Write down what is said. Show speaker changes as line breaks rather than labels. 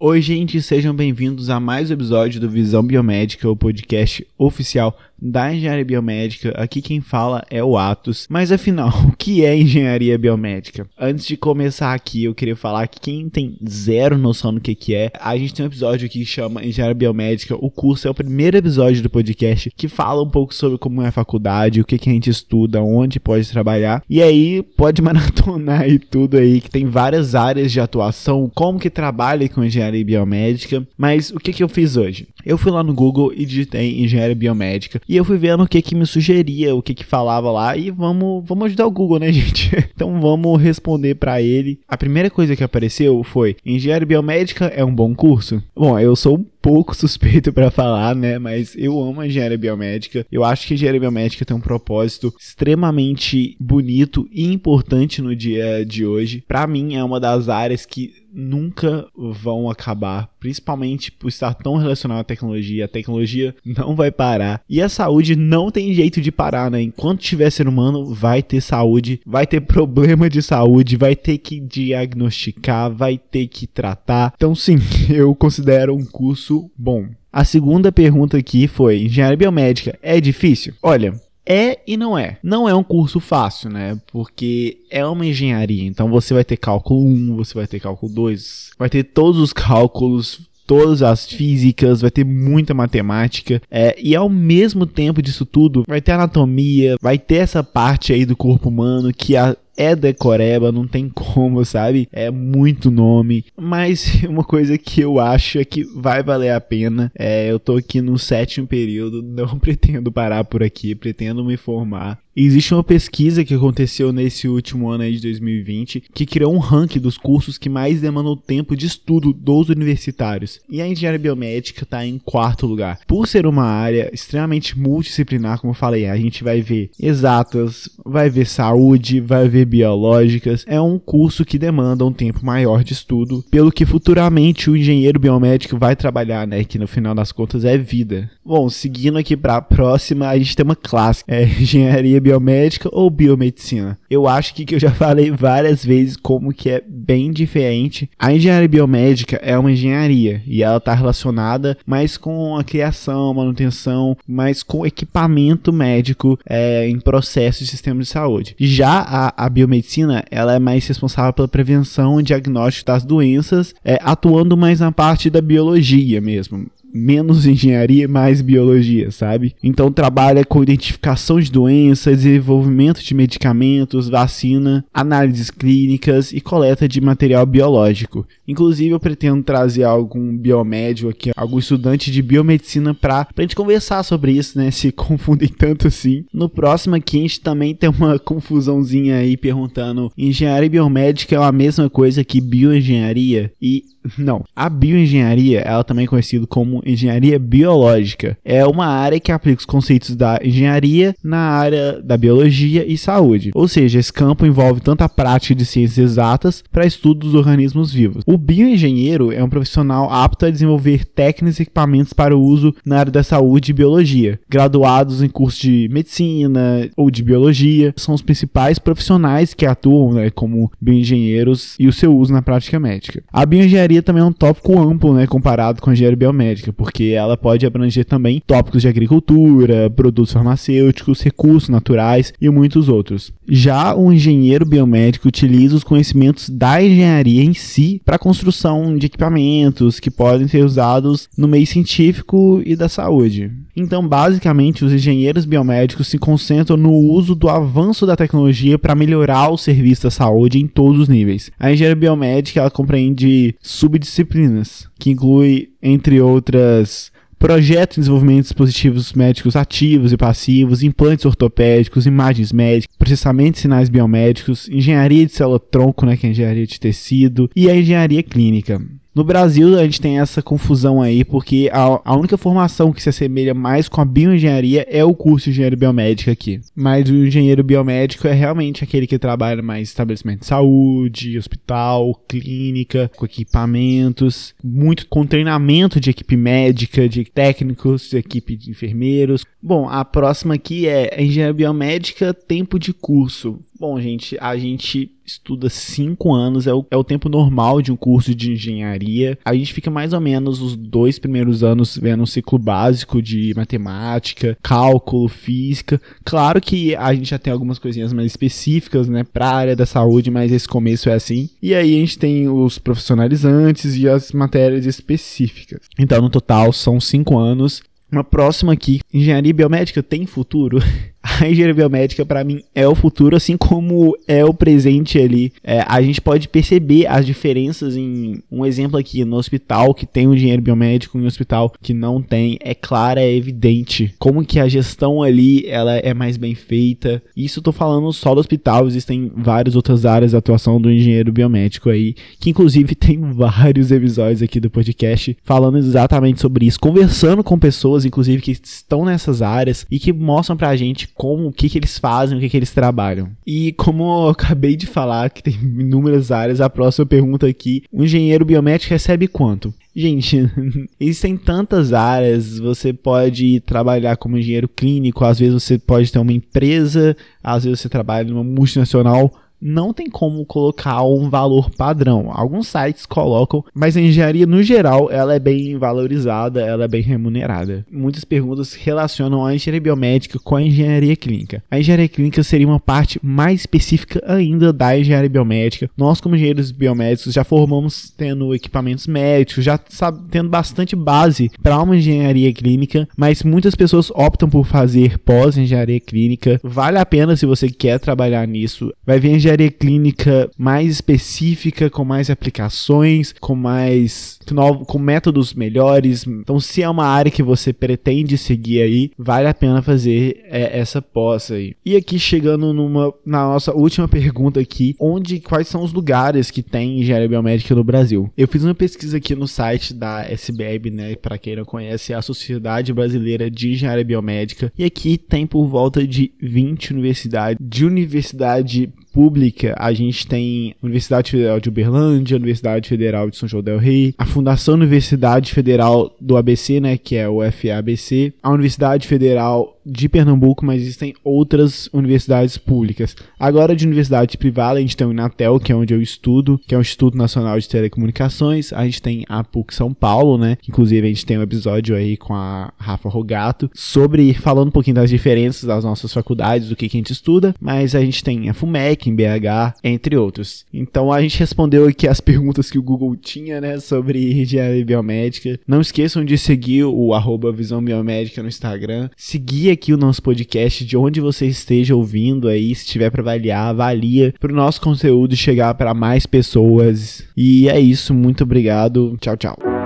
Oi, gente, sejam bem-vindos a mais um episódio do Visão Biomédica, o podcast oficial da engenharia biomédica. Aqui quem fala é o Atos. Mas afinal, o que é engenharia biomédica? Antes de começar aqui, eu queria falar que quem tem zero noção do que, que é, a gente tem um episódio que chama Engenharia Biomédica. O curso é o primeiro episódio do podcast que fala um pouco sobre como é a faculdade, o que, que a gente estuda, onde pode trabalhar. E aí, pode maratonar aí tudo aí, que tem várias áreas de atuação, como que trabalha com engenharia biomédica. Mas o que, que eu fiz hoje? Eu fui lá no Google e digitei engenharia biomédica e eu fui vendo o que que me sugeria, o que que falava lá e vamos, vamos ajudar o Google, né, gente? então vamos responder para ele. A primeira coisa que apareceu foi: engenharia biomédica é um bom curso? Bom, eu sou um pouco suspeito para falar, né? Mas eu amo a engenharia biomédica. Eu acho que a engenharia biomédica tem um propósito extremamente bonito e importante no dia de hoje. Para mim, é uma das áreas que nunca vão acabar, principalmente por estar tão relacionado à tecnologia. A tecnologia não vai parar e a saúde não tem jeito de parar, né? Enquanto tiver ser humano, vai ter saúde, vai ter problema de saúde, vai ter que diagnosticar, vai ter que tratar. Então, sim, eu considero um curso bom. A segunda pergunta aqui foi: engenharia biomédica é difícil? Olha, é e não é. Não é um curso fácil, né? Porque é uma engenharia. Então você vai ter cálculo 1, você vai ter cálculo 2, vai ter todos os cálculos, todas as físicas, vai ter muita matemática. É, e ao mesmo tempo disso tudo, vai ter anatomia, vai ter essa parte aí do corpo humano que a é decoreba, não tem como, sabe? É muito nome. Mas uma coisa que eu acho é que vai valer a pena. É, eu tô aqui no sétimo período, não pretendo parar por aqui, pretendo me formar. Existe uma pesquisa que aconteceu nesse último ano aí de 2020 que criou um ranking dos cursos que mais demandam tempo de estudo dos universitários. E a engenharia biomédica está em quarto lugar. Por ser uma área extremamente multidisciplinar, como eu falei, a gente vai ver exatas, vai ver saúde, vai ver biológicas. É um curso que demanda um tempo maior de estudo, pelo que futuramente o engenheiro biomédico vai trabalhar, né? Que no final das contas é vida. Bom, seguindo aqui para a próxima, a gente tem uma classe, é engenharia biomédica ou biomedicina. Eu acho que, que eu já falei várias vezes como que é bem diferente. A engenharia biomédica é uma engenharia e ela está relacionada mais com a criação, manutenção, mais com equipamento médico é, em processos de sistema de saúde. Já a, a biomedicina, ela é mais responsável pela prevenção e diagnóstico das doenças, é, atuando mais na parte da biologia mesmo menos engenharia e mais biologia, sabe? Então trabalha com identificação de doenças, desenvolvimento de medicamentos, vacina, análises clínicas e coleta de material biológico. Inclusive eu pretendo trazer algum biomédico aqui, algum estudante de biomedicina para a gente conversar sobre isso, né? Se confundem tanto assim. No próximo aqui a gente também tem uma confusãozinha aí perguntando: engenharia biomédica é a mesma coisa que bioengenharia? E não. A bioengenharia, ela também é conhecida como engenharia biológica. É uma área que aplica os conceitos da engenharia na área da biologia e saúde. Ou seja, esse campo envolve tanto a prática de ciências exatas para estudo dos organismos vivos. O bioengenheiro é um profissional apto a desenvolver técnicas e equipamentos para o uso na área da saúde e biologia. Graduados em curso de medicina ou de biologia são os principais profissionais que atuam né, como bioengenheiros e o seu uso na prática médica. A bioengenharia engenharia também é um tópico amplo, né, comparado com a engenharia biomédica, porque ela pode abranger também tópicos de agricultura, produtos farmacêuticos, recursos naturais e muitos outros. Já o engenheiro biomédico utiliza os conhecimentos da engenharia em si para a construção de equipamentos que podem ser usados no meio científico e da saúde. Então, basicamente, os engenheiros biomédicos se concentram no uso do avanço da tecnologia para melhorar o serviço da saúde em todos os níveis. A engenharia biomédica ela compreende subdisciplinas, que inclui, entre outras, projetos de desenvolvimento de dispositivos médicos ativos e passivos, implantes ortopédicos, imagens médicas, processamento de sinais biomédicos, engenharia de célula-tronco, né, que é a engenharia de tecido, e a engenharia clínica. No Brasil, a gente tem essa confusão aí, porque a, a única formação que se assemelha mais com a bioengenharia é o curso de engenharia biomédica aqui. Mas o engenheiro biomédico é realmente aquele que trabalha mais em estabelecimento de saúde, hospital, clínica, com equipamentos, muito com treinamento de equipe médica, de técnicos, de equipe de enfermeiros. Bom, a próxima aqui é engenharia biomédica, tempo de curso. Bom, gente, a gente estuda cinco anos, é o, é o tempo normal de um curso de engenharia. A gente fica mais ou menos os dois primeiros anos vendo um ciclo básico de matemática, cálculo, física. Claro que a gente já tem algumas coisinhas mais específicas, né, para a área da saúde, mas esse começo é assim. E aí a gente tem os profissionalizantes e as matérias específicas. Então, no total, são cinco anos. Uma próxima aqui, engenharia biomédica tem futuro? a engenharia biomédica para mim é o futuro, assim como é o presente ali. É, a gente pode perceber as diferenças em um exemplo aqui no hospital que tem um engenheiro biomédico e um hospital que não tem. É clara, é evidente como que a gestão ali ela é mais bem feita. Isso eu tô falando só do hospital, existem várias outras áreas de atuação do engenheiro biomédico aí, que inclusive tem vários episódios aqui do podcast falando exatamente sobre isso, conversando com pessoas inclusive que estão nessas áreas e que mostram pra gente como, o que, que eles fazem, o que, que eles trabalham. E como eu acabei de falar, que tem inúmeras áreas, a próxima pergunta aqui: um engenheiro biomédico recebe quanto? Gente, existem tantas áreas. Você pode trabalhar como engenheiro clínico, às vezes você pode ter uma empresa, às vezes você trabalha numa multinacional não tem como colocar um valor padrão. Alguns sites colocam, mas a engenharia no geral ela é bem valorizada, ela é bem remunerada. Muitas perguntas relacionam a engenharia biomédica com a engenharia clínica. A engenharia clínica seria uma parte mais específica ainda da engenharia biomédica. Nós como engenheiros biomédicos já formamos tendo equipamentos médicos, já sabe, tendo bastante base para uma engenharia clínica, mas muitas pessoas optam por fazer pós-engenharia clínica. Vale a pena se você quer trabalhar nisso. Vai ver engenharia clínica mais específica, com mais aplicações, com mais com métodos melhores. Então, se é uma área que você pretende seguir aí, vale a pena fazer é, essa pós aí. E aqui chegando numa na nossa última pergunta aqui, onde quais são os lugares que tem engenharia biomédica no Brasil? Eu fiz uma pesquisa aqui no site da SBEB, né, para quem não conhece, é a Sociedade Brasileira de Engenharia Biomédica, e aqui tem por volta de 20 universidades, de universidade pública, a gente tem a Universidade Federal de Uberlândia, a Universidade Federal de São João del Rei, a Fundação Universidade Federal do ABC, né, que é o FABC, a Universidade Federal de Pernambuco, mas existem outras universidades públicas. Agora, de universidade privada, a gente tem o Inatel, que é onde eu estudo, que é o Instituto Nacional de Telecomunicações. A gente tem a PUC São Paulo, né? Inclusive, a gente tem um episódio aí com a Rafa Rogato sobre falando um pouquinho das diferenças das nossas faculdades, do que, que a gente estuda. Mas a gente tem a FUMEC em BH, entre outros. Então, a gente respondeu aqui as perguntas que o Google tinha, né? Sobre engenharia biomédica. Não esqueçam de seguir o arroba Visão Biomédica no Instagram. Seguir aqui o nosso podcast de onde você esteja ouvindo aí, se tiver para avaliar, avalia para o nosso conteúdo chegar para mais pessoas. E é isso, muito obrigado. Tchau, tchau.